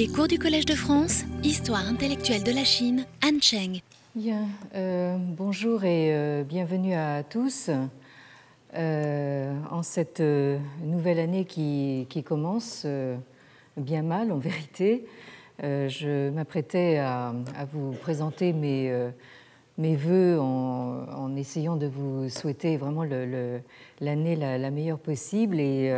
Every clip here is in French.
Les cours du Collège de France, Histoire intellectuelle de la Chine, Anne Cheng. Bien, euh, bonjour et euh, bienvenue à tous euh, en cette nouvelle année qui, commence bien mal en vérité. je m'apprêtais à, vous présenter mes, mes voeux en, essayant de vous souhaiter vraiment l'année la, la, meilleure possible et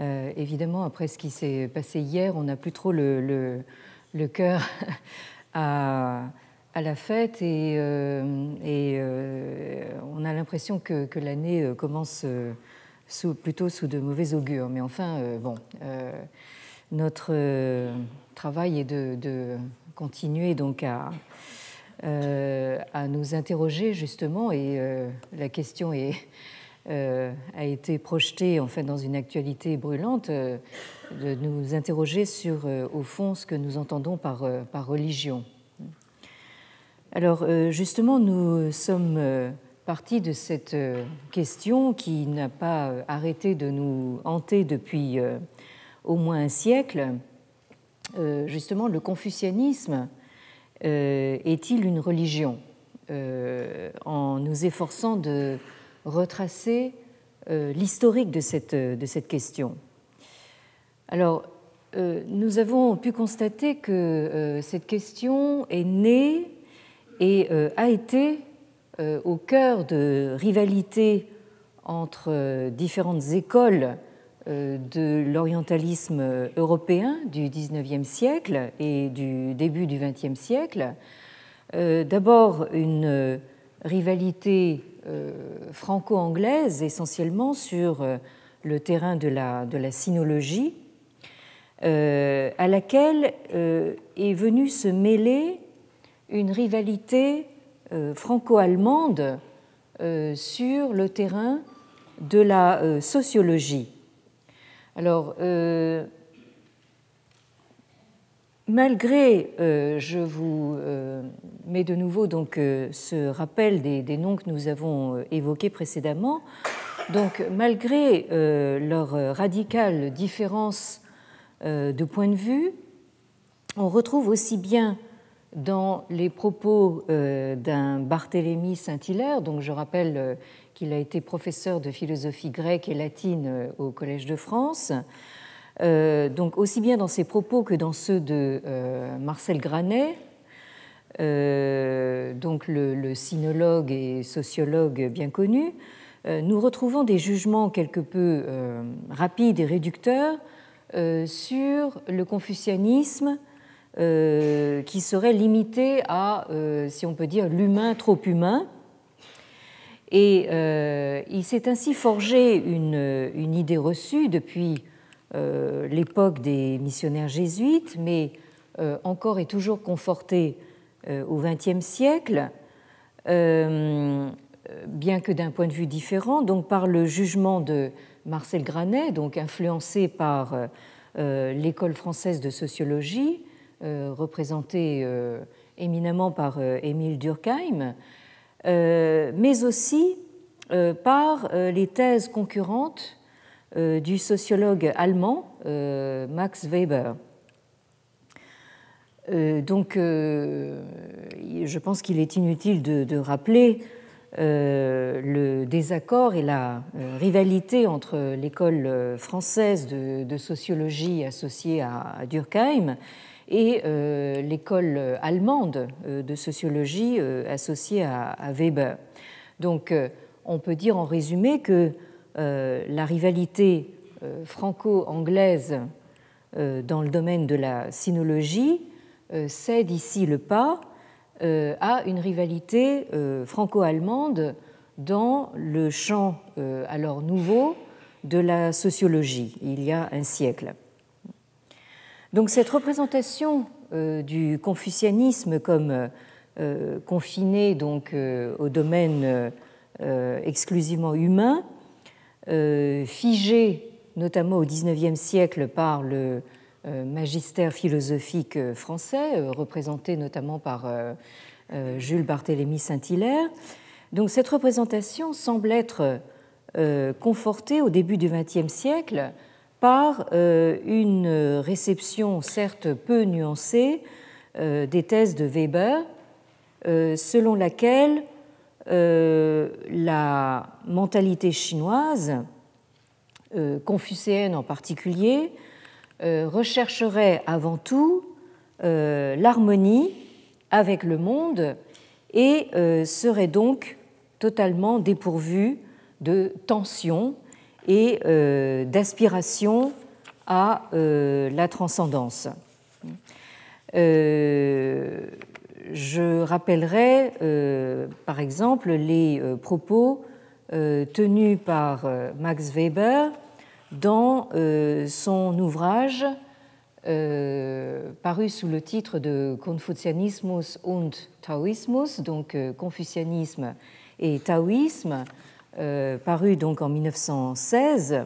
euh, évidemment, après ce qui s'est passé hier, on n'a plus trop le, cœur à, la fête et, euh, euh, on a l'impression que, l'année commence plutôt sous de mauvais augures. Mais enfin, bon, notre travail est de, continuer donc à, à nous interroger justement et la question est a été projeté en fait, dans une actualité brûlante, euh, de nous interroger sur, euh, au fond, ce que nous entendons par, par religion. Alors, justement, nous sommes partis de cette question qui n'a pas arrêté de nous hanter depuis au moins un siècle. Justement, le confucianisme est-il une religion? En nous efforçant de retracer euh, l'historique de cette, question. Alors, euh, nous avons pu constater que euh, cette question est née et a été au cœur de rivalités entre différentes écoles de l'orientalisme européen du XIXe siècle et du début du XXe siècle. D'abord une rivalité franco-anglaise, essentiellement sur euh, le terrain de la, de la sinologie, euh, à laquelle est venue se mêler une rivalité franco-allemande sur le terrain de la sociologie. Alors, Malgré, euh, je vous euh, mets de nouveau donc euh, ce rappel des, noms que nous avons évoqués précédemment, donc malgré leur radicale différence de point de vue, on retrouve aussi bien dans les propos d'un Barthélemy Saint-Hilaire, donc je rappelle qu'il a été professeur de philosophie grecque et latine au Collège de France, donc aussi bien dans ses propos que dans ceux de euh, Marcel Granet, euh, donc le, sinologue et sociologue bien connu, nous retrouvons des jugements quelque peu rapides et réducteurs sur le confucianisme qui serait limité à, si on peut dire, l'humain trop humain. Et il s'est ainsi forgé une, idée reçue depuis euh, l'époque des missionnaires jésuites, mais euh, encore et toujours confortée euh, au XXe siècle, bien que d'un point de vue différent, donc par le jugement de Marcel Granet, donc influencé par l'école française de sociologie, représentée éminemment par Émile Durkheim, mais aussi par les thèses concurrentes euh, du sociologue allemand euh, Max Weber. Euh, donc, je pense qu'il est inutile de, rappeler le désaccord et la rivalité entre l'école française de, sociologie associée à, Durkheim et l'école allemande de sociologie associée à, à Weber. Donc, on peut dire en résumé que euh, la rivalité euh, franco-anglaise euh, dans le domaine de la sinologie cède ici le pas à une rivalité franco-allemande dans le champ alors nouveau de la sociologie, il y a un siècle. Donc cette représentation du confucianisme comme confiné donc au domaine exclusivement humain euh, figé notamment au XIXe siècle par le euh, magistère philosophique français, euh, représenté notamment par Jules Barthélemy Saint-Hilaire. Donc cette représentation semble être confortée au début du XXe siècle par une réception certes peu nuancée des thèses de Weber, selon laquelle la mentalité chinoise, confucéenne en particulier, rechercherait avant tout l'harmonie avec le monde et serait donc totalement dépourvu de tension et euh, d'aspiration à euh, la transcendance. Euh, je rappellerai par exemple les propos tenus par Max Weber dans son ouvrage paru sous le titre de Confucianismus und Taoismus, donc Confucianisme et taoïsme, euh, paru donc en 1916,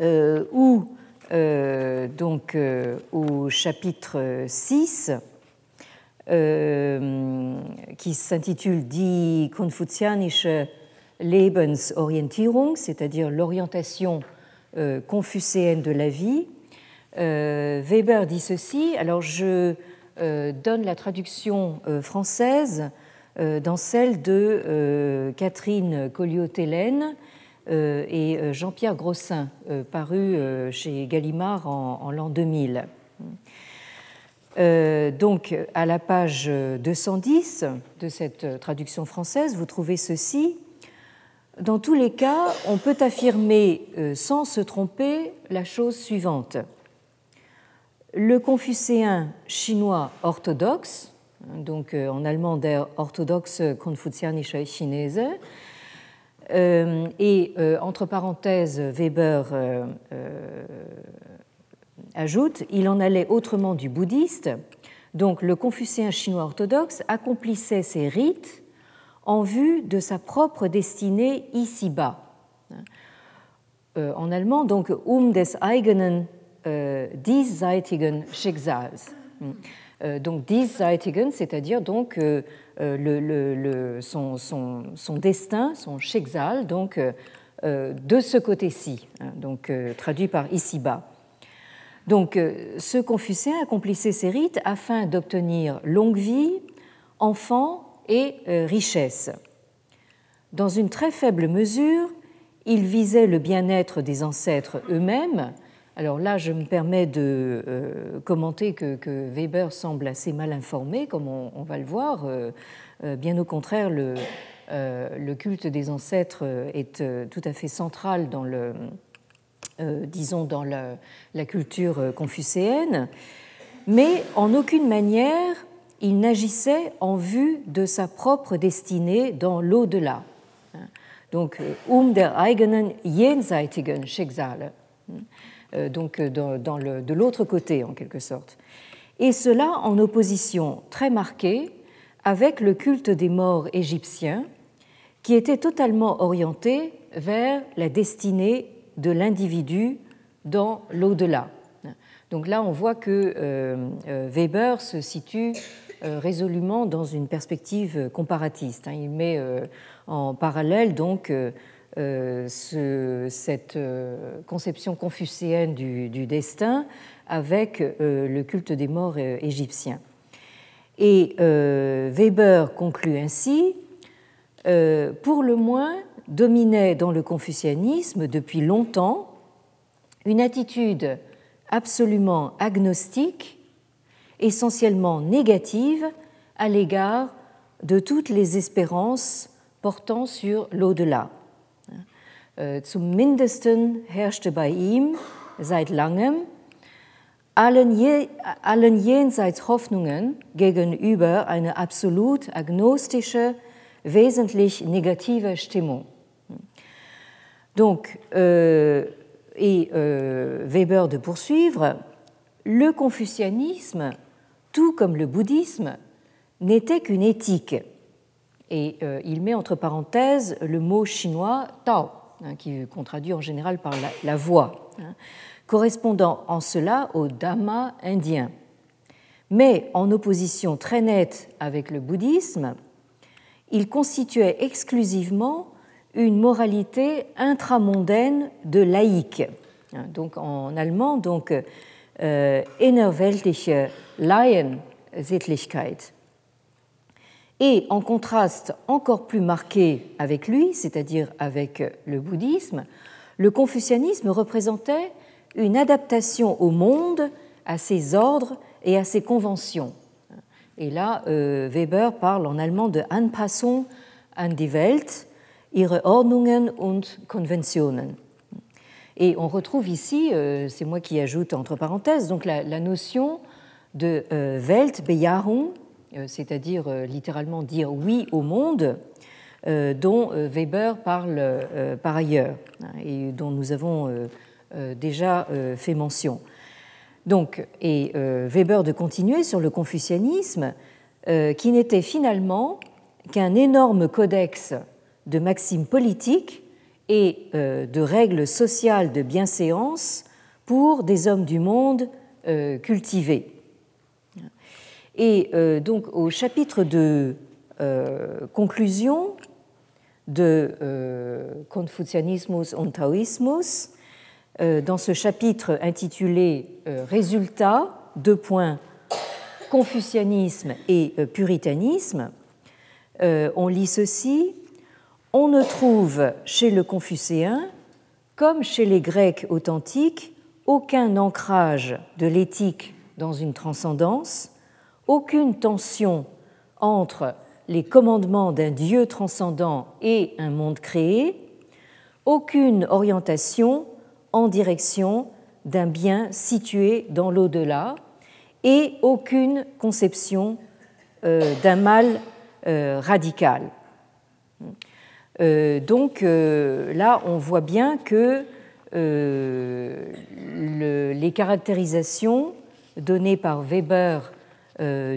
euh, où euh, donc au chapitre 6, qui s'intitule Die Konfuzianische Lebensorientierung, c'est-à-dire l'orientation confucéenne de la vie, Weber dit ceci. Alors je donne la traduction française euh, dans celle de euh, Catherine Colliot-Hélène euh, et Jean-Pierre Grossin, paru chez Gallimard en, l'an 2000. Donc, à la page 210 de cette traduction française, vous trouvez ceci. Dans tous les cas, on peut affirmer sans se tromper la chose suivante. Le confucéen chinois orthodoxe, donc euh, en allemand der orthodoxe konfuzianische Chinese. Euh, et euh, entre parenthèses, Weber ajoute il en allait autrement du bouddhiste. Donc le confucéen chinois orthodoxe accomplissait ses rites en vue de sa propre destinée ici-bas. en allemand, donc um des eigenen diesseitigen Schicksals. Euh, donc diesseitigen, c'est-à-dire donc euh, euh, son, destin, son Schicksal, donc de ce côté-ci, hein, donc traduit par ici-bas. Donc, ce Confucéen accomplissait ses rites afin d'obtenir longue vie, enfants et richesse. Dans une très faible mesure, il visait le bien-être des ancêtres eux-mêmes, alors là, je me permets de euh, commenter que, Weber semble assez mal informé, comme on, va le voir. Euh, euh, bien au contraire, le, culte des ancêtres est tout à fait central dans le, disons, dans la, culture confucéenne, mais en aucune manière il n'agissait en vue de sa propre destinée dans l'au-delà. Donc, um der eigenen jenseitigen Schicksale. Euh, donc euh, dans, le, de l'autre côté en quelque sorte. Et cela en opposition très marquée avec le culte des morts égyptiens qui était totalement orienté vers la destinée de l'individu dans l'au-delà. Donc là, on voit que euh, Weber se situe résolument dans une perspective comparatiste. Hein. Il met en parallèle donc euh, cette euh, conception confucéenne du, destin avec euh, le culte des morts égyptiens. Et Weber conclut ainsi, pour le moins, dominait dans le confucianisme depuis longtemps une attitude absolument agnostique, essentiellement négative à l'égard de toutes les espérances portant sur l'au-delà. Äh, zum Mindesten herrschte bei ihm seit langem allen, je, allen jenseits Hoffnungen gegenüber eine absolut agnostische, wesentlich negative Stimmung. Donc, euh, et euh, Weber de poursuivre, le confucianisme, tout comme le bouddhisme, n'était qu'une éthique. Et euh, il met entre parenthèses le mot chinois Tao, Hein, qu'on traduit en général par la, voix, hein, correspondant en cela au Dhamma indien. Mais en opposition très nette avec le bouddhisme, il constituait exclusivement une moralité intramondaine de laïque. Hein, donc en allemand, donc euh, innerweltliche Laiensittlichkeit. Et en contraste encore plus marqué avec lui, c'est-à-dire avec le bouddhisme, le confucianisme représentait une adaptation au monde, à ses ordres et à ses conventions. Et là, euh, Weber parle en allemand de Anpassung an die Welt, ihre Ordnungen und Konventionen. Et on retrouve ici, euh, c'est moi qui ajoute entre parenthèses, donc la, notion de euh, Weltbejahung, c'est-à-dire littéralement dire oui au monde, dont Weber parle par ailleurs hein, et dont nous avons déjà fait mention. Donc, et Weber de continuer sur le confucianisme, qui n'était finalement qu'un énorme codex de maximes politiques et euh, de règles sociales de bienséance pour des hommes du monde euh, cultivés. Et euh, donc au chapitre de conclusion de Confucianismus und Taoismus, dans ce chapitre intitulé Résultats, deux points, Confucianisme et puritanisme, on lit ceci on ne trouve chez le Confucéen, comme chez les Grecs authentiques, aucun ancrage de l'éthique dans une transcendance, aucune tension entre les commandements d'un Dieu transcendant et un monde créé, aucune orientation en direction d'un bien situé dans l'au-delà et aucune conception euh, d'un mal euh, radical. Euh, donc euh, là, on voit bien que euh, les caractérisations données par Weber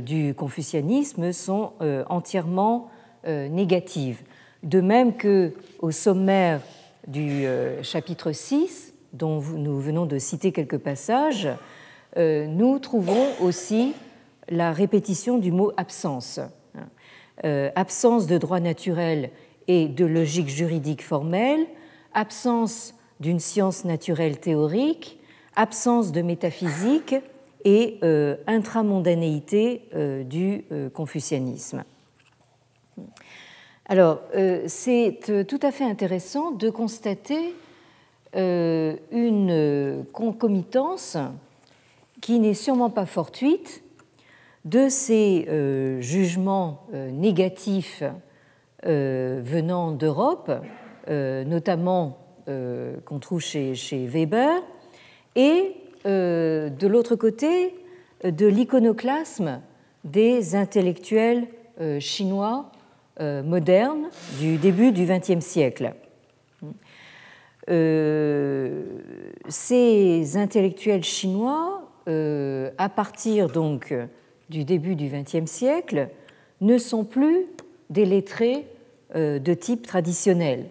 du confucianisme sont entièrement négatives. De même que au sommaire du chapitre 6, dont nous venons de citer quelques passages, nous trouvons aussi la répétition du mot absence. absence de droit naturel et de logique juridique formelle, absence d'une science naturelle théorique, absence de métaphysique et euh, intramondanéité euh, du euh, confucianisme. Alors, c'est tout à fait intéressant de constater une concomitance qui n'est sûrement pas fortuite de ces jugements négatifs venant d'Europe, euh, notamment euh, qu'on trouve chez, Weber, et de l'autre côté, de l'iconoclasme des intellectuels chinois modernes du début du XXe siècle. ces intellectuels chinois, à partir donc du début du XXe siècle, ne sont plus des lettrés euh, de type traditionnel.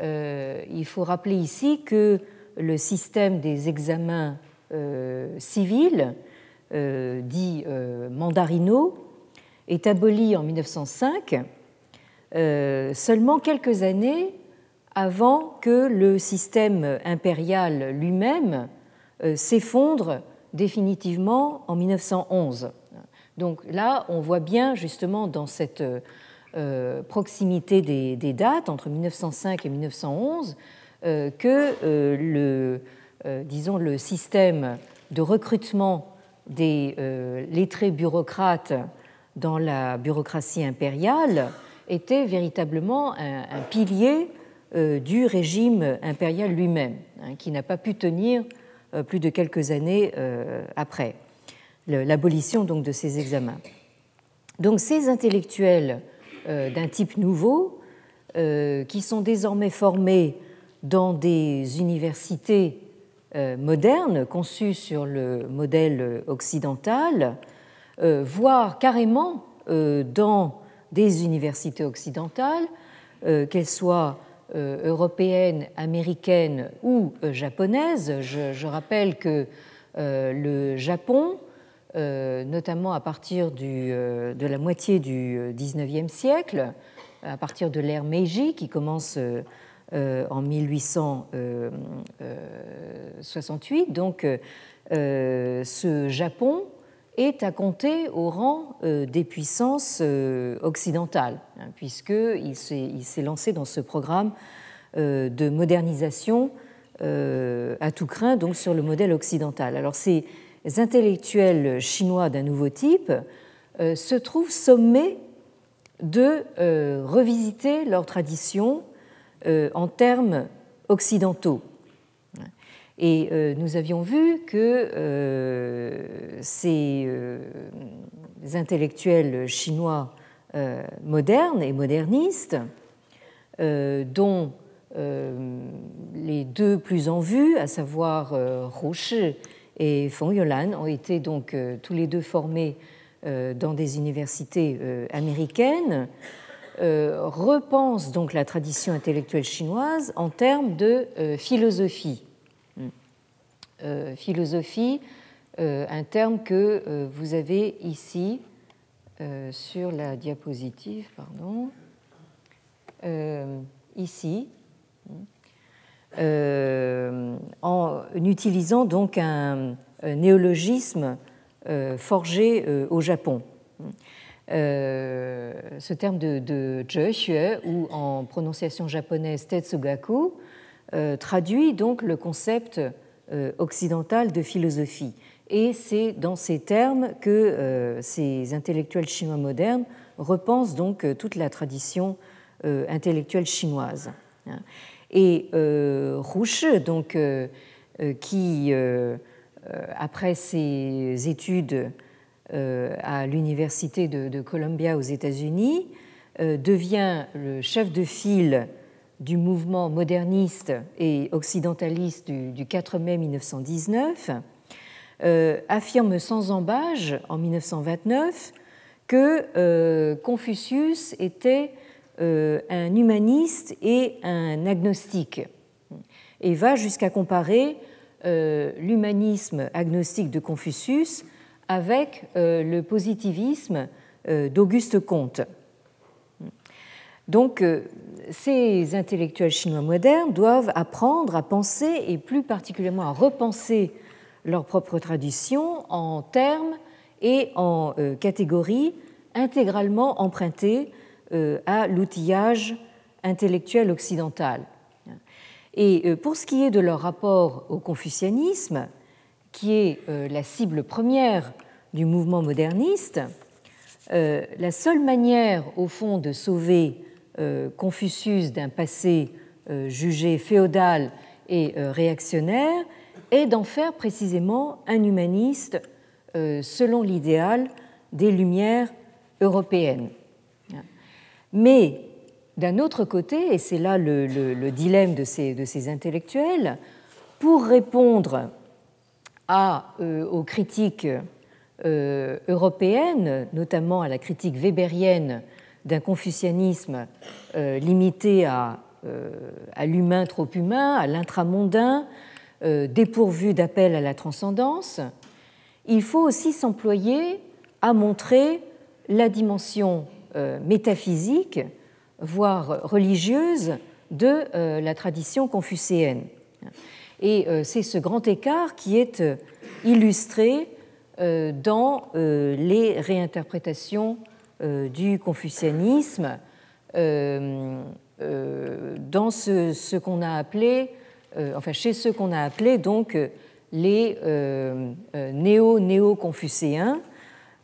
Euh, il faut rappeler ici que le système des examens euh, civils, dit mandarino, est aboli en 1905, seulement quelques années avant que le système impérial lui-même s'effondre définitivement en 1911. Donc là, on voit bien justement dans cette euh, proximité des, dates entre 1905 et 1911 euh, que euh, le, disons, le système de recrutement des lettrés bureaucrates dans la bureaucratie impériale était véritablement un, pilier du régime impérial lui-même, hein, qui n'a pas pu tenir plus de quelques années après l'abolition donc de ces examens. Donc ces intellectuels euh, d'un type nouveau, euh, qui sont désormais formés dans des universités euh, modernes conçues sur le modèle occidental, voire carrément dans des universités occidentales, qu'elles soient européennes, américaines ou japonaises. Je, rappelle que le Japon euh, notamment à partir euh, de la moitié du XIXe euh, siècle, à partir de l'ère Meiji qui commence en 1868. Donc ce Japon est à compter au rang des puissances occidentales, hein, puisqu'il s'est lancé dans ce programme de modernisation à tout craint, donc sur le modèle occidental. Alors ces intellectuels chinois d'un nouveau type se trouvent sommés de euh, revisiter leur tradition euh, en termes occidentaux. Et euh, nous avions vu que ces intellectuels chinois modernes et modernistes, dont les deux plus en vue, à savoir Shi et Feng Youlan, ont été donc tous les deux formés euh, dans des universités euh, américaines, euh, repense donc la tradition intellectuelle chinoise en termes de philosophie. philosophie, un terme que vous avez ici sur la diapositive, pardon, ici, en utilisant donc un néologisme euh, forgé euh, au Japon. Euh, ce terme de, de ou en prononciation japonaise Tetsugaku, traduit donc le concept occidental de philosophie. Et c'est dans ces termes que ces intellectuels chinois modernes repensent donc toute la tradition intellectuelle chinoise. Et Rouche, donc, qui euh, après ses études euh, à l'université de, Columbia aux États-Unis, euh, devient le chef de file du mouvement moderniste et occidentaliste du, 4 mai 1919, affirme sans embâge en 1929 que Confucius était un humaniste et un agnostique, et va jusqu'à comparer euh, l'humanisme agnostique de Confucius avec euh, le positivisme euh, d'Auguste Comte. Donc, ces intellectuels chinois modernes doivent apprendre à penser et plus particulièrement à repenser leur propre tradition en termes et en catégories intégralement empruntées à l'outillage intellectuel occidental. Et euh, pour ce qui est de leur rapport au confucianisme, qui est euh, la cible première du mouvement moderniste, euh, la seule manière, au fond, de sauver Confucius d'un passé jugé féodal et réactionnaire est d'en faire précisément un humaniste selon l'idéal des Lumières européennes. Mais d'un autre côté, et c'est là le, dilemme de ces, intellectuels, pour répondre euh, aux critiques euh, européennes, notamment à la critique weberienne d'un confucianisme euh, limité à, à l'humain trop humain, à l'intramondain, dépourvu d'appel à la transcendance, il faut aussi s'employer à montrer la dimension métaphysique voire religieuse, de euh, la tradition confucéenne. Et euh, c'est ce grand écart qui est euh, illustré dans les réinterprétations du confucianisme, dans ce, qu'on a appelé, enfin chez ceux qu'on a appelé donc les néo-néo-confucéens, euh,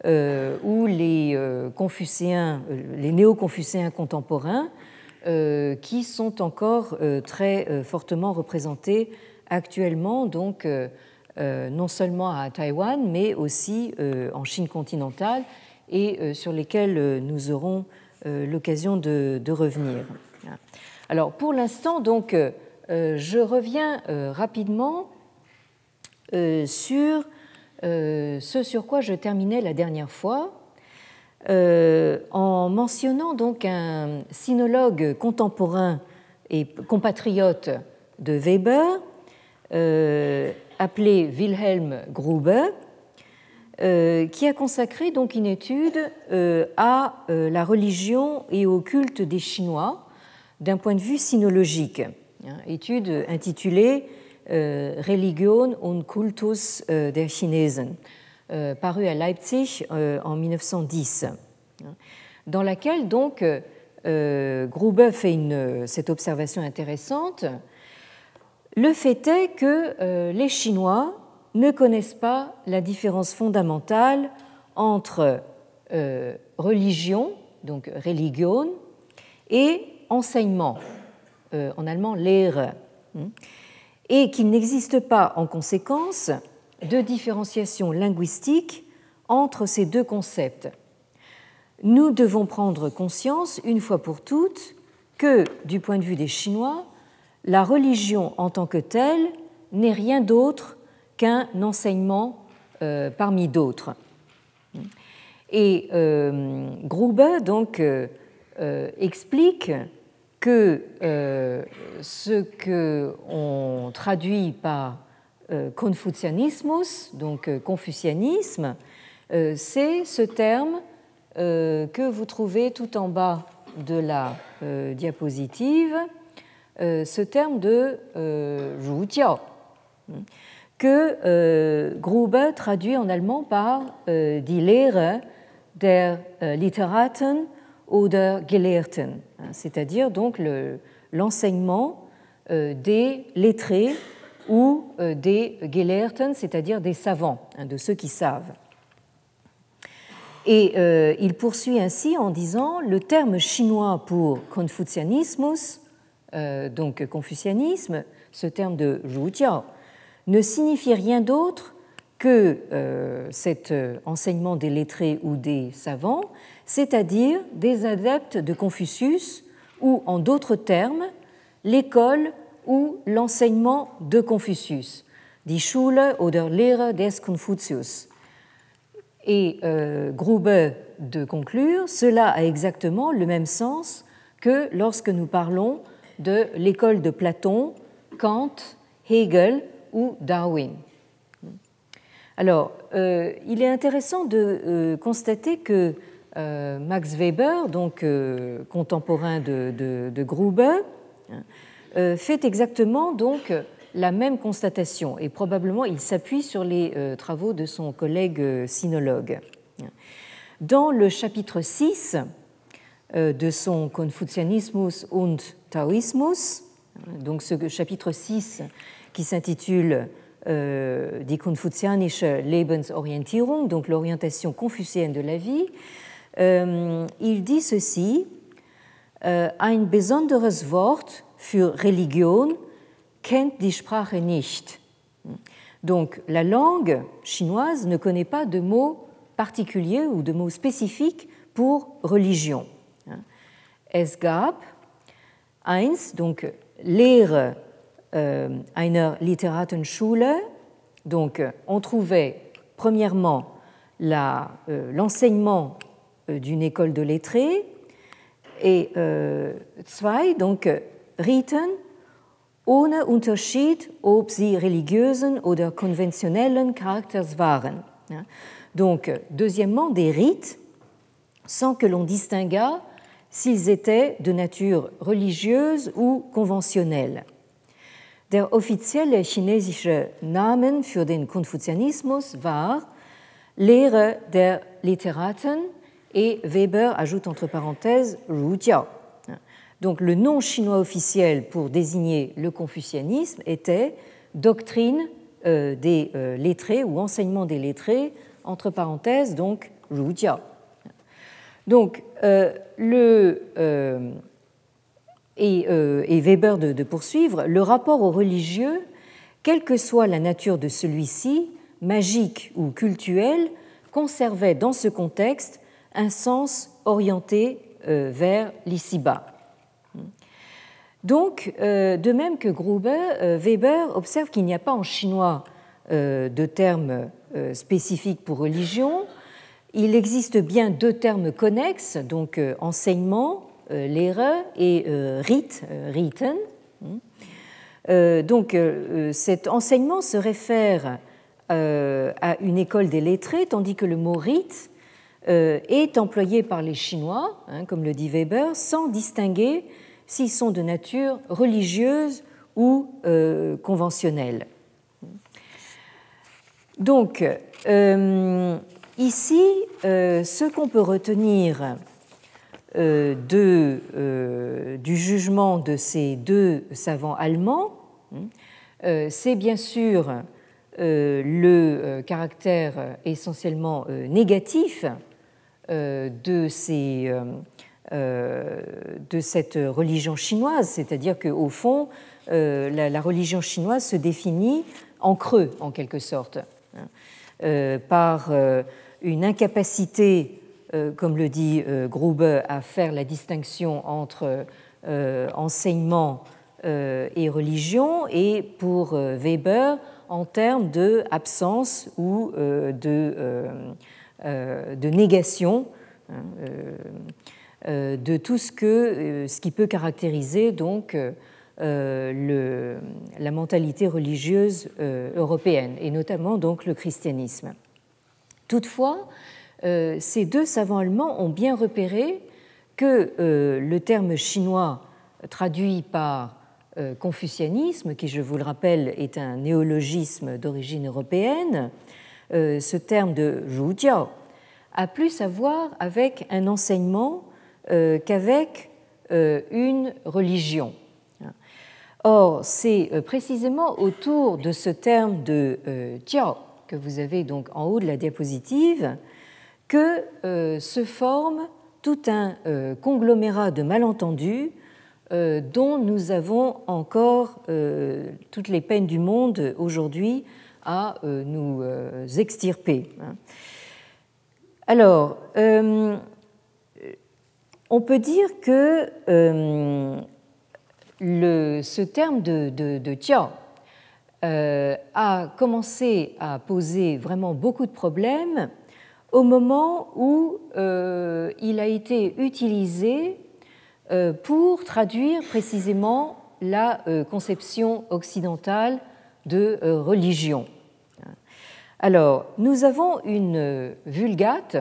où les euh, confucéens, euh, les néo-confucéens contemporains, qui sont encore très fortement représentés actuellement, donc non seulement à Taïwan, mais aussi en Chine continentale, et sur lesquels nous aurons l'occasion de, de, revenir. Alors, pour l'instant, donc, je reviens rapidement sur euh, ce sur quoi je terminais la dernière fois, euh, en mentionnant donc un sinologue contemporain et compatriote de Weber, euh, appelé Wilhelm Gruber, qui a consacré donc une étude à la religion et au culte des Chinois d'un point de vue sinologique. hein, étude intitulée Religion und Kultus der Chinesen, parue à Leipzig en 1910, hein, dans laquelle donc Gruber fait cette observation intéressante. Le fait est que les Chinois ne connaissent pas la différence fondamentale entre religion, donc religion, et enseignement, euh, en allemand Lehre, et qu'il n'existe pas en conséquence de différenciation linguistique entre ces deux concepts. Nous devons prendre conscience, une fois pour toutes, que, du point de vue des Chinois, la religion en tant que telle n'est rien d'autre qu'un enseignement euh, parmi d'autres. Et euh, Gruber donc euh, explique que ce que on traduit par confucianismus, donc confucianisme, c'est ce terme que vous trouvez tout en bas de la diapositive, ce terme de Jiao, que Gruber traduit en allemand par die Lehre der Literaten oder Gelehrten, hein, c'est-à-dire donc l'enseignement euh, des lettrés ou euh, des Gelehrten, c'est-à-dire des savants, hein, de ceux qui savent. Et euh, il poursuit ainsi en disant le terme chinois pour confucianismus, donc confucianisme, ce terme de Zhujiao, ne signifie rien d'autre que cet enseignement des lettrés ou des savants, c'est-à-dire des adeptes de Confucius, ou en d'autres termes, l'école ou l'enseignement de Confucius, die Schule oder Lehre des Confucius. Et euh, Gruber de conclure, cela a exactement le même sens que lorsque nous parlons de l'école de Platon, Kant, Hegel ou Darwin. Alors, euh, il est intéressant de euh, constater que euh, Max Weber, donc contemporain de, Gruber, hein, fait exactement donc la même constatation et probablement il s'appuie sur les travaux de son collègue sinologue. Dans le chapitre 6 de son Confucianismus und Taoismus, donc ce chapitre 6 qui s'intitule euh, die konfuzianische Lebensorientierung, donc l'orientation confucienne de la vie, euh, il dit ceci euh, Ein besonderes Wort für Religion kennt die Sprache nicht. Donc la langue chinoise ne connaît pas de mots particuliers ou de mots spécifiques pour religion. Es gab eins, donc Lehre euh, einer Literatenschule. Donc, on trouvait premièrement euh, l'enseignement d'une école de lettrés et zwei, donc Riten ohne Unterschied, ob sie religiösen oder konventionellen Charakters waren. Donc, deuxièmement, des rites sans que l'on distinguât s'ils étaient de nature religieuse ou conventionnelle. Der offizielle chinesische Name für den Konfuzianismus war Lehre der Literaten et Weber ajoute entre parenthèses Rujiao. Donc le nom chinois officiel pour désigner le confucianisme était doctrine euh, des euh, lettrés ou enseignement des lettrés, entre parenthèses donc Rujiao. Donc euh, le et, Weber de, poursuivre, le rapport au religieux, quelle que soit la nature de celui-ci, magique ou cultuel, conservait dans ce contexte un sens orienté euh, vers l'ici-bas. Donc, euh, de même que Gruber, Weber observe qu'il n'y a pas en chinois de termes spécifiques pour religion. Il existe bien deux termes connexes, donc enseignement euh, Lehre et euh, Rite, euh, Riten. Donc cet enseignement se réfère à une école des lettrés, tandis que le mot rite est employé par les Chinois, hein, comme le dit Weber, sans distinguer s'ils sont de nature religieuse ou conventionnelle. Donc, ici, ce qu'on peut retenir du jugement de ces deux savants allemands, hein, c'est bien sûr le caractère essentiellement négatif de ces euh, de cette religion chinoise, c'est-à-dire qu'au fond, euh, la, religion chinoise se définit en creux, en quelque sorte, hein, euh, par une incapacité, comme le dit Gruber, à faire la distinction entre enseignement et religion, et pour Weber, en termes de absence ou de, de négation. Hein, euh, de tout ce, euh, qui peut caractériser donc euh, la mentalité religieuse européenne, et notamment donc le christianisme. Toutefois, ces deux savants allemands ont bien repéré que le terme chinois traduit par confucianisme, qui je vous le rappelle est un néologisme d'origine européenne, ce terme de Zhujiao a plus à voir avec un enseignement euh, qu'avec euh, une religion. Or, c'est euh, précisément autour de ce terme de Jiao que vous avez donc en haut de la diapositive que se forme tout un conglomérat de malentendus dont nous avons encore toutes les peines du monde aujourd'hui à nous extirper. Alors, on peut dire que euh, ce terme de, de, euh, a commencé à poser vraiment beaucoup de problèmes au moment où euh, il a été utilisé pour traduire précisément la conception occidentale de religion. Alors, nous avons une vulgate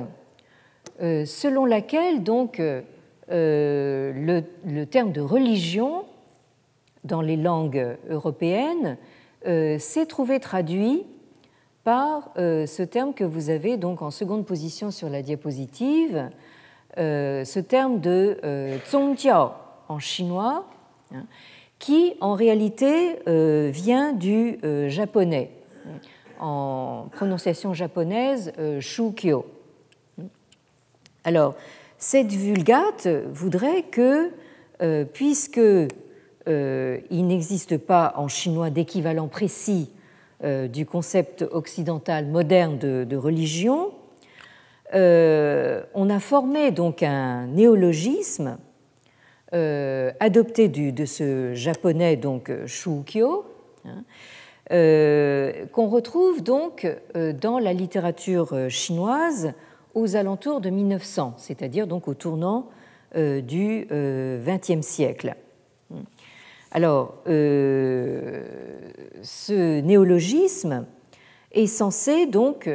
selon laquelle donc euh, le, terme de religion dans les langues européennes euh, s'est trouvé traduit par euh, ce terme que vous avez donc en seconde position sur la diapositive, ce terme de zongjiao en chinois, hein, qui en réalité vient du japonais, en prononciation japonaise, shukyo. Alors, cette vulgate voudrait que, euh, puisque euh, il n'existe pas en chinois d'équivalent précis euh, du concept occidental moderne de, religion, on a formé donc un néologisme adopté de ce japonais donc shukyo, hein, qu'on retrouve donc dans la littérature chinoise aux alentours de 1900, c'est-à-dire donc au tournant euh, du XXe euh, siècle. Alors, euh, ce néologisme est censé donc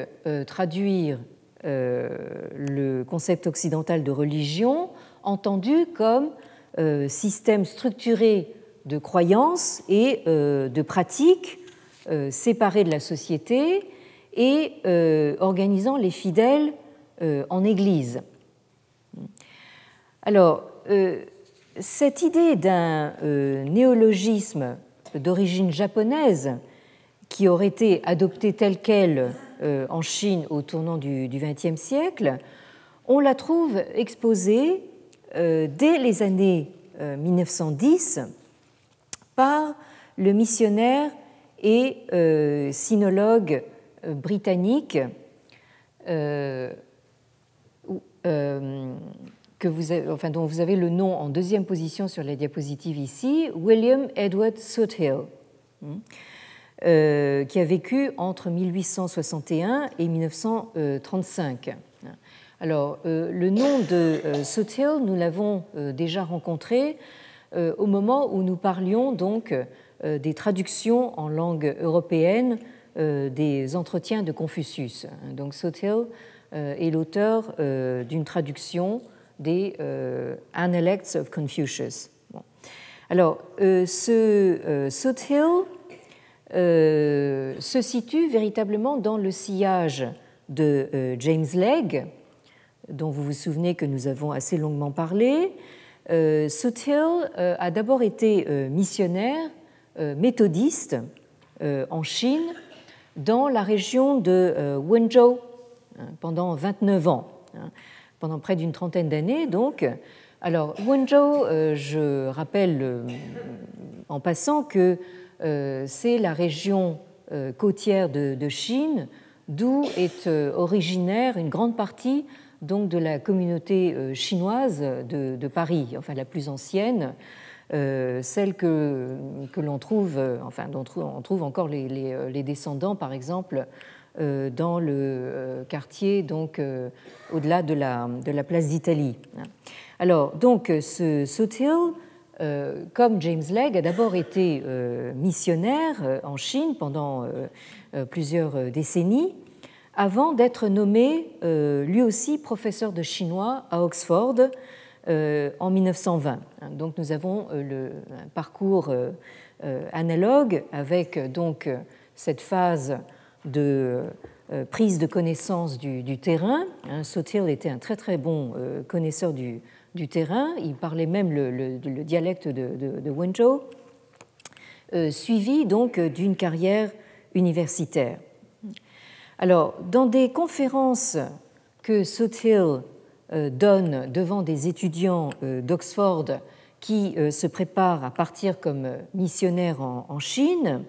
traduire le concept occidental de religion entendu comme système structuré de croyances et de pratiques séparées de la société et organisant les fidèles euh, en Église. Alors, euh, cette idée d'un euh, néologisme d'origine japonaise qui aurait été adopté tel quel en Chine au tournant du XXe siècle, on la trouve exposée dès les années 1910 par le missionnaire et sinologue britannique euh, que vous enfin, dont vous avez le nom en deuxième position sur la diapositive ici, William Edward Soothill, euh, qui a vécu entre 1861 et 1935. Alors, euh, le nom de Soothill, nous l'avons déjà rencontré au moment où nous parlions donc des traductions en langue européenne des entretiens de Confucius. Donc, Soothill euh, est l'auteur euh, d'une traduction des euh, Analects of Confucius. Alors, ce Soot Hill se situe véritablement dans le sillage de James Legge, dont vous vous souvenez que nous avons assez longuement parlé. Euh, Hill a d'abord été missionnaire méthodiste en Chine dans la région de Wenzhou hein, pendant 29 ans, hein, pendant près d'une trentaine d'années donc. Alors Wenzhou, je rappelle en passant que c'est la région côtière de Chine d'où est originaire une grande partie donc de la communauté euh, chinoise de, Paris, enfin la plus ancienne, euh, celle que, que l'on trouve, euh, enfin dont on trouve encore les, les, descendants, par exemple, dans le quartier, donc au-delà de la, de la place d'Italie. Alors, donc, ce Sotil, comme James Legge, a d'abord été missionnaire en Chine pendant plusieurs décennies avant d'être nommé euh, lui aussi professeur de chinois à Oxford euh, en 1920. Donc nous avons euh, le, un parcours analogue avec donc cette phase de prise de connaissance du, terrain. Hein, Sotil était un très très bon connaisseur du, terrain, il parlait même le, dialecte de, de, de Wenzhou, suivi donc d'une carrière universitaire. Alors, dans des conférences que euh, donne devant des étudiants euh, d'Oxford qui euh, se préparent à partir comme missionnaires en Chine,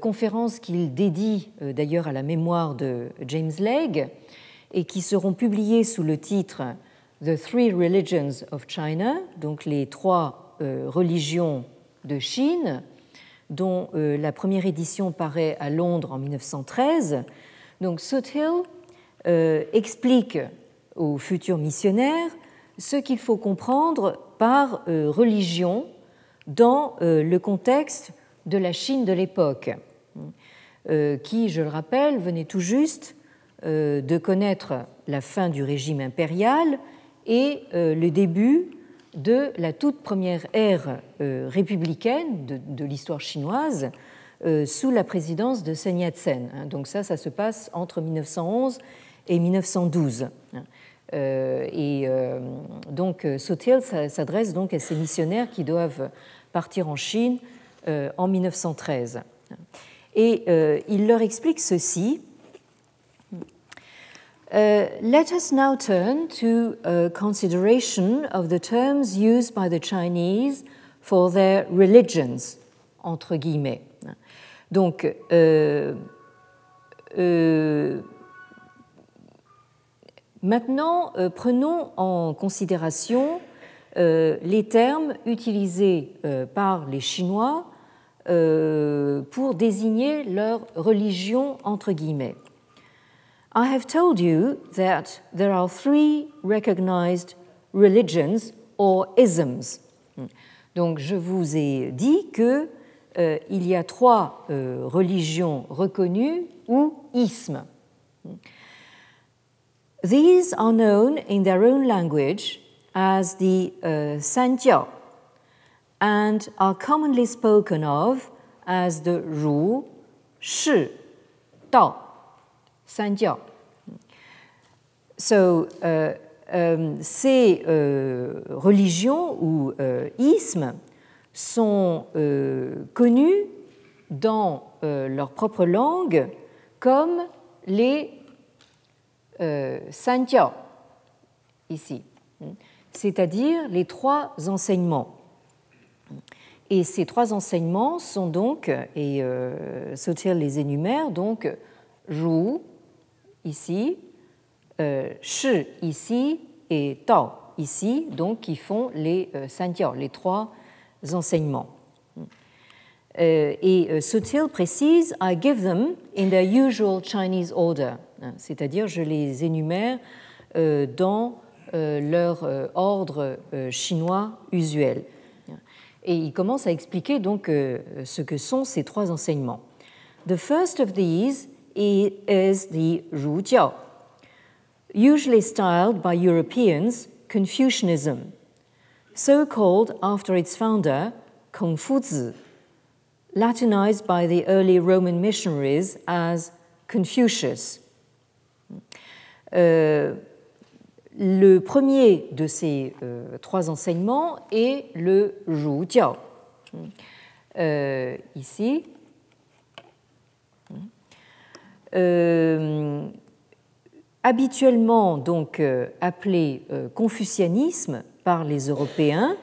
conférences qu'il dédie d'ailleurs à la mémoire de James Legge et qui seront publiées sous le titre The Three Religions of China, donc les trois religions de Chine, dont euh, la première édition paraît à Londres en 1913. Donc Soothill euh, explique aux futurs missionnaires ce qu'il faut comprendre par euh, religion dans le contexte de la Chine de l'époque, qui, je le rappelle, venait tout juste de connaître la fin du régime impérial et le début de la toute première ère euh, républicaine de, l'histoire chinoise euh, sous la présidence de Sun Yat-sen. Hein. Donc ça, ça se passe entre 1911 et 1912. Euh, et donc Sotil s'adresse donc à ces missionnaires qui doivent partir en Chine en 1913. Et il leur explique ceci let us now turn to a consideration of the terms used by the Chinese for their religions, entre guillemets. Donc, euh, euh, maintenant, euh, prenons en considération euh, les termes utilisés euh, par les Chinois pour désigner leur religion, entre guillemets. I have told you that there are three recognized religions or isms. Donc je vous ai dit que il y a trois religions reconnues ou ismes. These are known in their own language as the uh, and are commonly spoken of as the Ru, Shi, Dao. Sanjiao. So, euh, euh, ces euh, religions ou uh, ismes sont uh, connus dans uh, leur propre langue comme les Sanjiao, ici, c'est-à-dire les trois enseignements. Et ces trois enseignements sont donc, et euh, les énumère, donc Ru, ici, euh, ici et Tao ici, donc qui font les euh, les trois enseignements. Euh, et euh, Sutil précise I give them in their usual Chinese order, hein, c'est-à-dire je les énumère euh, dans leur ordre chinois usuel. Et il commence à expliquer donc ce que sont ces trois enseignements. The first of these is the Rujiao, usually styled by Europeans Confucianism. so called after its founder, Kongfuzi, Latinized by the early Roman missionaries as Confucius. Euh, le premier de ces euh, trois enseignements est le Zhu Jiao. Euh, ici. Habituellement appelé confucianisme par les Européens,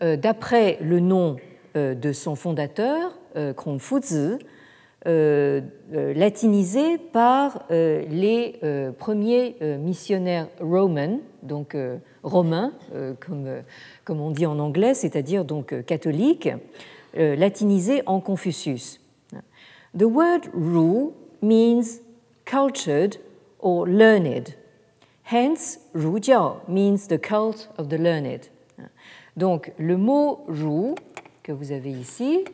d'après le nom de son fondateur, Kongfuzi, latinisé par les premiers missionnaires romans, donc romains, comme, comme on dit en anglais, c'est-à-dire donc catholiques, latinisé en Confucius. The word Ru means cultured or learned. Hence, Rujiao means the cult of the learned. Donc, le mot Ru que vous avez ici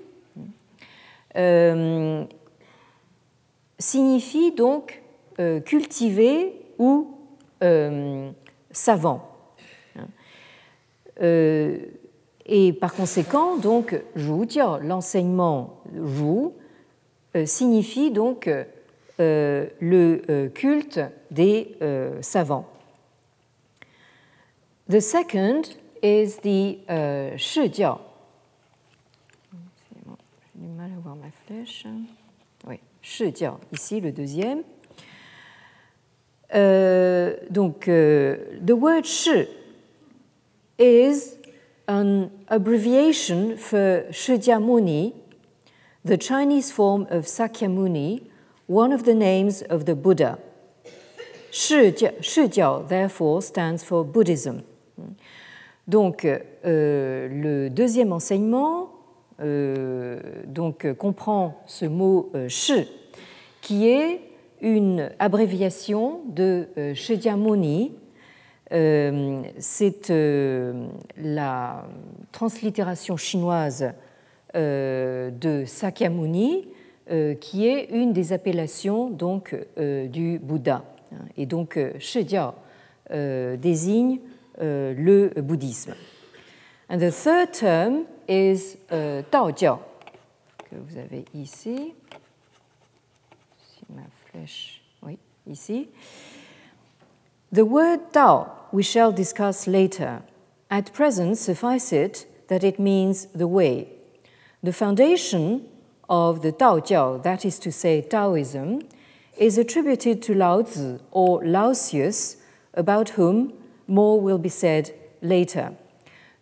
euh, signifie donc euh, cultiver ou euh, savant. Euh, et par conséquent, donc, l'enseignement euh, signifie donc le culte des savants. The second is the Shijiao. J'ai du mal à ma flèche. Oui, Shijiao, ici le deuxième. Uh, donc, uh, the word Shi is an abbreviation for Shijiamuni, the Chinese form of Sakyamuni, one of the names of the Buddha. Shijiao, therefore, stands for Buddhism. Donc, euh, le deuxième enseignement euh, donc, comprend ce mot euh, shi, qui est une abréviation de euh. Euh, C'est euh, la translittération chinoise de Sakyamuni, euh, qui est une des appellations donc, euh, du Bouddha. Et donc, euh, Shijiao désigne le bouddhisme. And the third term is uh, Daojiao, que vous avez ici. Si ma flèche, oui, ici. The word Dao we shall discuss later. At present, suffice it that it means the way. The foundation of the Daojiao, that is to say, Taoism, is attributed to Lao Tzu or Laosius, about whom more will be said later.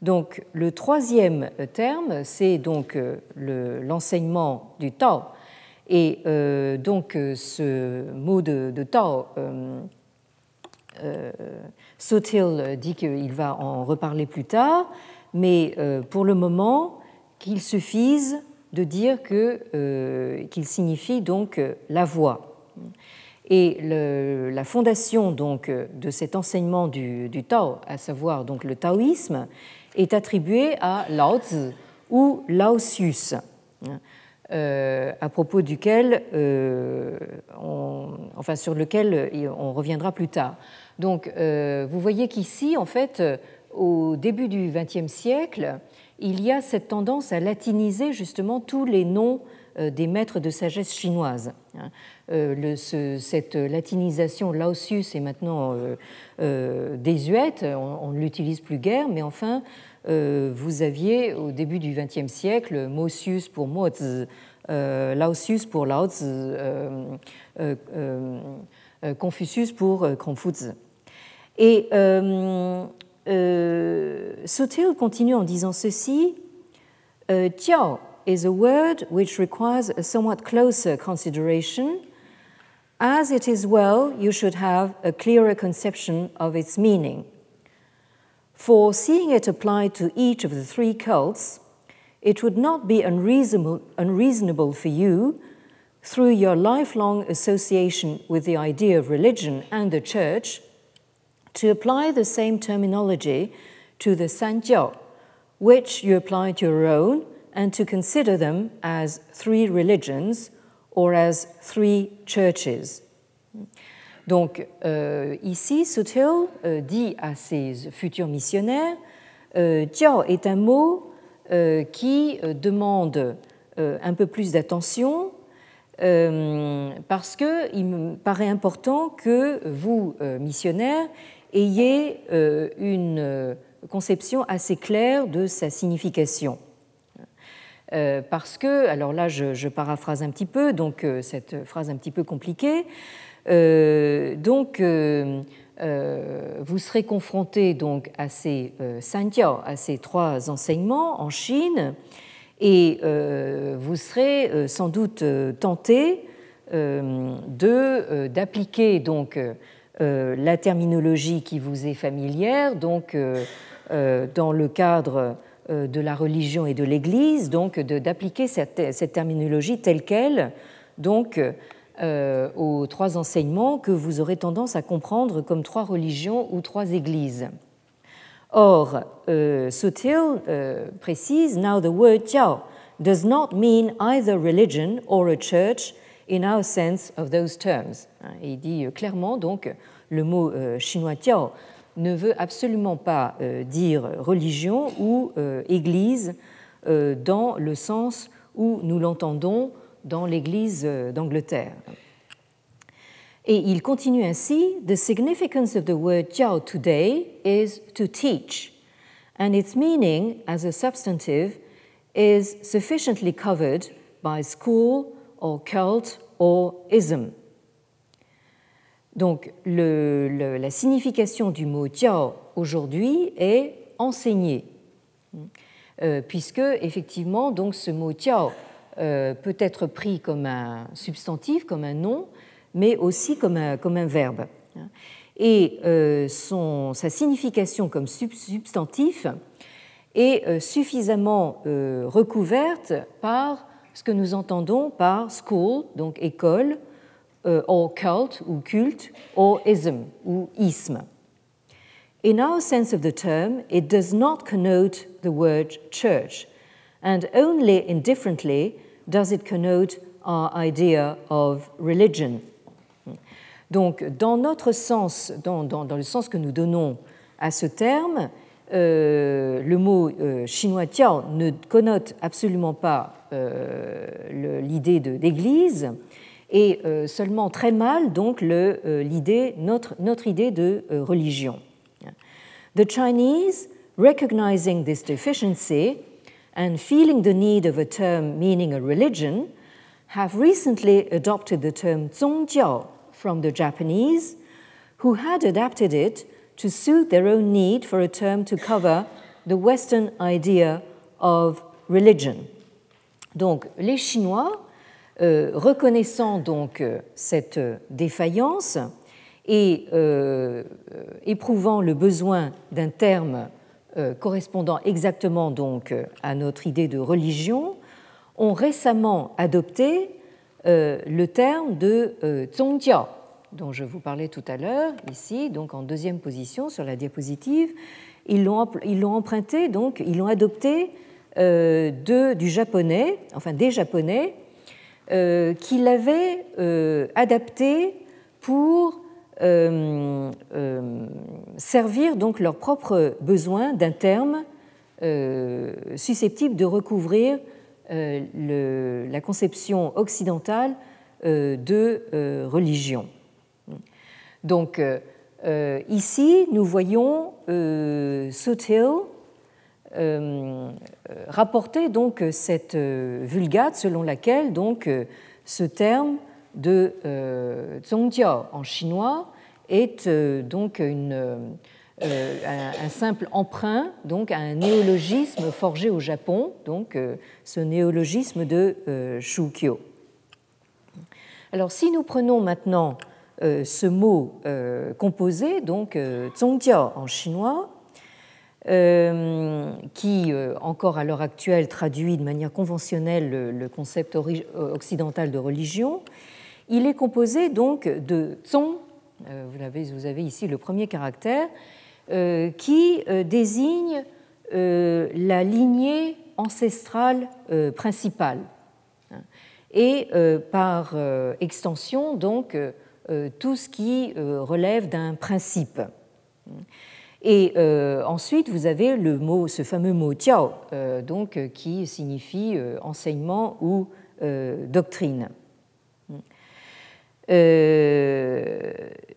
Donc, le troisième terme, c'est donc euh, l'enseignement du Tao. Et euh, donc, euh, ce mot de, Tao, euh, euh, Sotil dit qu'il va en reparler plus tard, mais euh, pour le moment, qu'il suffise de dire euh, qu'il signifie donc euh, la voie. Et la fondation donc de cet enseignement du, du, Tao, à savoir donc le taoïsme, est attribuée à Lao Tzu ou Laosius, euh, à propos duquel, euh, enfin sur lequel on reviendra plus tard. Donc, euh, vous voyez qu'ici, en fait, au début du XXe siècle, il y a cette tendance à latiniser justement tous les noms euh, des maîtres de sagesse chinoise. Euh, cette latinisation Laosius est maintenant euh, euh désuète, on, ne l'utilise plus guère, mais enfin, vous aviez au début du XXe siècle Mosius pour Mozi, euh, Laosius pour Laozi, Confucius pour Confuzi. Et Sotil continue en disant ceci Jiao is a word which requires a somewhat closer consideration. As it is well, you should have a clearer conception of its meaning. For seeing it applied to each of the three cults, it would not be unreasonable, unreasonable for you, through your lifelong association with the idea of religion and the church, to apply the same terminology to the Sanjiao, which you apply to your own, and to consider them as three religions or as three churches. Donc euh, ici, Sotil euh, dit à ses futurs missionnaires Jiao est un mot qui demande un peu plus d'attention parce qu'il me paraît important que vous, missionnaires, ayez une conception assez claire de sa signification. Euh, parce que, alors là je, paraphrase un petit peu, donc euh, cette phrase un petit peu compliquée, euh, donc vous serez confronté donc à ces à ces trois enseignements en Chine, et vous serez sans doute tenté d'appliquer donc la terminologie qui vous est familière, donc dans le cadre de la religion et de l'Église, donc d'appliquer cette, terminologie telle qu'elle, donc euh, aux trois enseignements que vous aurez tendance à comprendre comme trois religions ou trois églises. Or, euh, Sutil euh, précise Now the word Jiao does not mean either religion or a church in our sense of those terms. Et il dit clairement donc le mot chinois Jiao ne veut absolument pas euh, dire religion ou euh, église euh, dans le sens où nous l'entendons dans l'Église d'Angleterre. Et il continue ainsi The significance of the word jiao today is to teach, and its meaning as a substantive is sufficiently covered by school or cult or ism. Donc la signification du mot jiao aujourd'hui est enseigner, euh, puisque effectivement donc ce mot jiao euh, peut être pris comme un substantif, comme un nom, mais aussi comme un, comme un verbe. Et euh, sa signification comme substantif est suffisamment recouverte par ce que nous entendons par school, donc école, uh, or cult ou culte or ism ou isme. In our sense of the term, it does not connote the word church, and only indifferently does it connote our idea of religion. Donc, dans notre sens, dans, dans, dans le sens que nous donnons à ce terme, euh, le mot euh, chinois tiao ne connote absolument pas euh, l'idée d'église, et euh, seulement très mal donc euh, l'idée, notre, notre idée de euh, religion. The Chinese, recognizing this deficiency and feeling the need of a term meaning a religion, have recently adopted the term zongjiao from the Japanese, who had adapted it to suit their own need for a term to cover the Western idea of religion. Donc les Chinois euh, reconnaissant donc euh, cette défaillance et euh, éprouvant le besoin d'un terme correspondant exactement donc à notre idée de religion, ont récemment adopté le terme de zongjiao, dont je vous parlais tout à l'heure, ici, donc en deuxième position sur la diapositive. Ils l'ont emprunté, donc ils l'ont adopté du japonais, enfin des japonais, euh, qu'il avait euh, adapté pour euh, servir donc leurs propres besoins d'un terme susceptible de recouvrir la conception occidentale de religion. Donc ici, nous voyons Sothill euh, rapporter donc cette euh, vulgate selon laquelle donc euh, ce terme de zongjiao en chinois est donc un, simple emprunt donc à un néologisme forgé au Japon, donc ce néologisme de Shukyo. Alors si nous prenons maintenant ce mot composé, donc zongjiao en chinois, euh, qui, euh, encore à l'heure actuelle, traduit de manière conventionnelle le, concept occidental de religion. Il est composé donc de euh, vous, avez, vous avez ici le premier caractère, qui désigne la lignée ancestrale principale et par extension donc tout ce qui relève d'un principe. Et ensuite, vous avez le mot, ce fameux mot tiao, donc, qui signifie enseignement ou doctrine.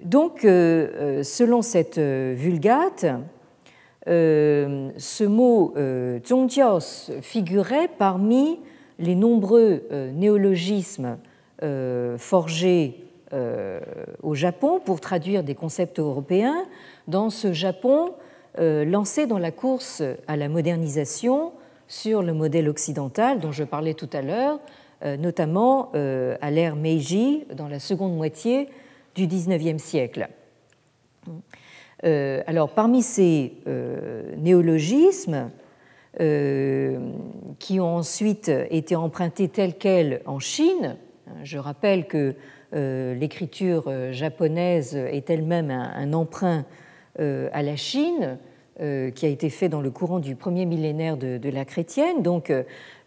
donc, selon cette vulgate, ce mot zhongjiao figurait parmi les nombreux néologismes forgés au Japon pour traduire des concepts européens dans ce Japon lancé dans la course à la modernisation sur le modèle occidental dont je parlais tout à l'heure, notamment à l'ère Meiji dans la seconde moitié du XIXe siècle. Euh, alors, parmi ces euh, néologismes, euh, qui ont ensuite été empruntés tels quels en Chine, je rappelle que l'écriture japonaise est elle-même un, emprunt à la Chine, qui a été fait dans le courant du premier millénaire de, la chrétienne. Donc,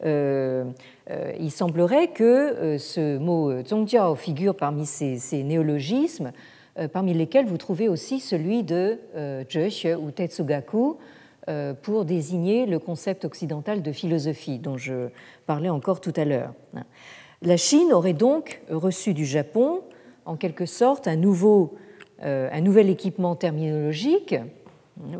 il semblerait que ce mot zhongjiao figure parmi ces néologismes euh, parmi lesquels vous trouvez aussi celui de euh, Zhe ou Tetsugaku euh, pour désigner le concept occidental de philosophie dont je parlais encore tout à l'heure. La Chine aurait donc reçu du Japon, en quelque sorte, un, nouveau, un nouvel équipement terminologique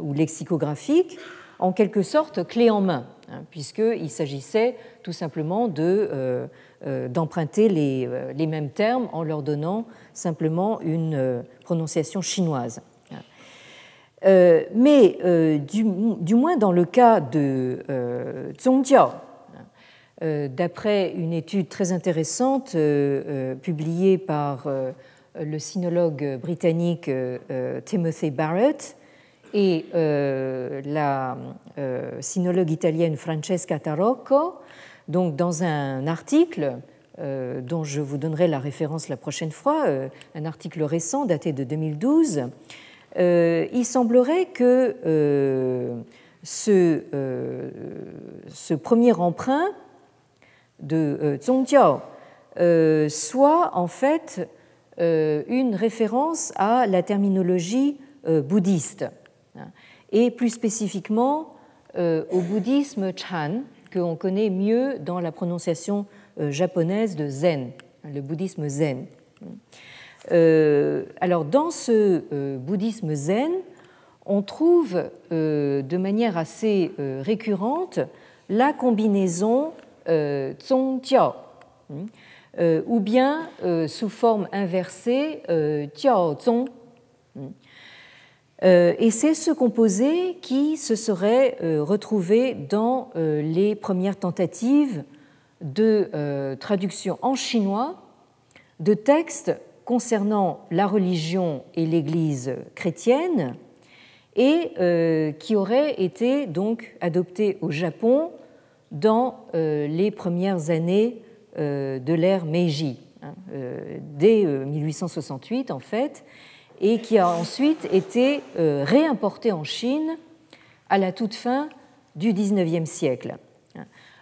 ou lexicographique, en quelque sorte clé en main, hein, puisqu'il s'agissait tout simplement euh, d'emprunter les, euh, mêmes termes en leur donnant simplement une euh, prononciation chinoise. mais du, du, moins dans le cas de Zhongjiao, d'après une étude très intéressante publiée par le sinologue britannique Timothy Barrett et la sinologue italienne Francesca Tarocco, donc, dans un article euh, dont je vous donnerai la référence la prochaine fois, euh, un article récent daté de 2012, euh, il semblerait que ce, ce, premier emprunt de Zhongjiao soit en fait une référence à la terminologie bouddhiste, hein, et plus spécifiquement au bouddhisme Chan, qu'on connaît mieux dans la prononciation euh, japonaise de Zen, le bouddhisme Zen. Euh, alors dans ce euh, bouddhisme Zen, on trouve de manière assez récurrente la combinaison Zhongjiao, ou bien sous forme inversée Jiao Zong. Euh, et c'est ce composé qui se serait euh, retrouvé dans euh, les premières tentatives de traduction en chinois de textes concernant la religion et l'Église chrétienne et qui auraient été donc adoptés au Japon dans les premières années de l'ère Meiji, hein, dès 1868 en fait, et qui a ensuite été euh, réimporté en Chine à la toute fin du XIXe siècle.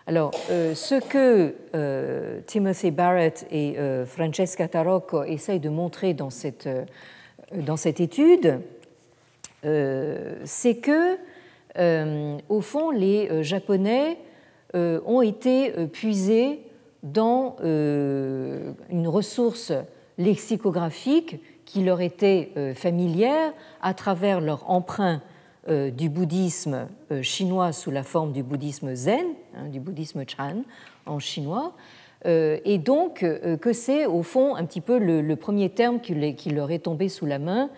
Alors, euh, ce que euh, Timothy Barrett et Francesca Tarocco essayent de montrer dans cette, dans cette étude, c'est que, au fond, les Japonais ont été puisés dans une ressource lexicographique qui leur était euh, familière à travers leur emprunt euh, du bouddhisme euh, chinois sous la forme du bouddhisme zen, hein, du bouddhisme chan en chinois, et donc que c'est au fond un petit peu le, premier terme qui, leur est tombé sous la main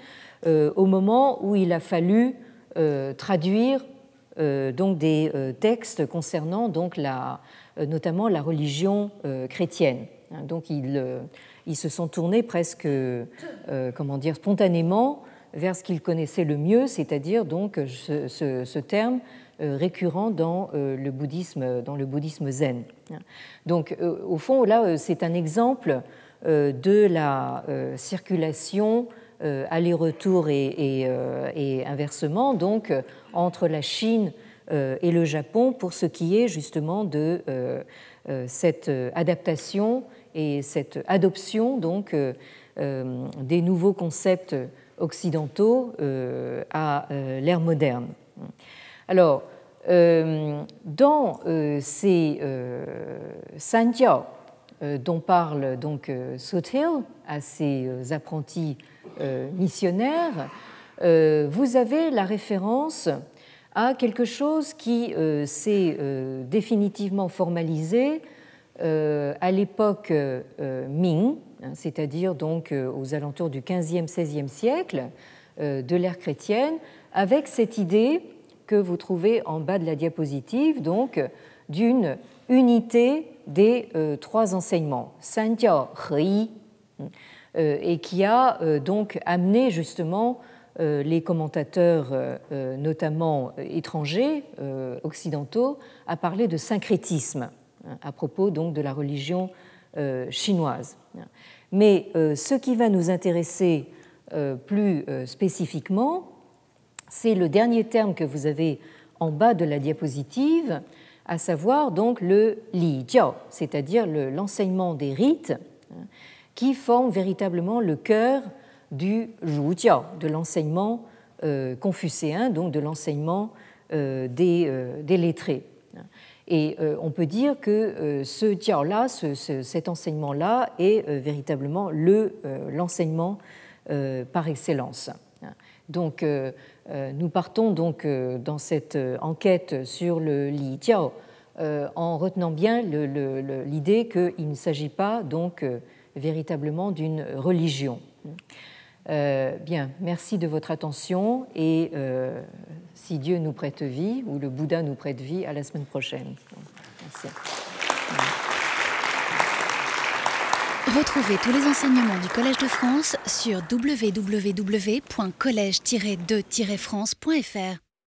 au moment où il a fallu traduire donc des textes concernant donc la, notamment la religion chrétienne. Hein. Donc il ils se sont tournés presque euh, comment dire, spontanément vers ce qu'ils connaissaient le mieux, c'est-à-dire donc ce, terme euh, récurrent dans euh, le bouddhisme, dans le bouddhisme zen. Donc, au fond, là, c'est un exemple de la circulation aller-retour et, et, inversement, donc entre la Chine et le Japon pour ce qui est justement de cette adaptation et cette adoption donc euh, euh, des nouveaux concepts occidentaux à l'ère moderne. Alors, dans ces sanjiao dont parle donc Sotil à ses apprentis missionnaires, vous avez la référence à quelque chose qui euh, s'est euh, définitivement formalisé euh, à l'époque Ming, hein, c'est-à-dire donc aux alentours du 15e, 16e siècle de l'ère chrétienne, avec cette idée que vous trouvez en bas de la diapositive, donc d'une unité des trois enseignements, Sanjiao He, et qui a donc amené justement les commentateurs, euh, euh, notamment étrangers, occidentaux, à parler de syncrétisme hein, à propos donc de la religion chinoise. Mais ce qui va nous intéresser plus spécifiquement, c'est le dernier terme que vous avez en bas de la diapositive, à savoir donc le li jiao, c'est-à-dire l'enseignement des rites, hein, qui forment véritablement le cœur du Jiao, de l'enseignement euh, confucéen, donc de l'enseignement euh, euh, des, lettrés. Et on peut dire que ce Jiao-là, cet enseignement-là, est véritablement l'enseignement par excellence. Donc, nous partons donc dans cette enquête sur le Li Jiao en retenant bien l'idée qu'il ne s'agit pas donc véritablement d'une religion. Euh, bien, merci de votre attention et euh, si Dieu nous prête vie ou le Bouddha nous prête vie, à la semaine prochaine. Retrouvez tous les enseignements du Collège de France sur www.collège-2-france.fr.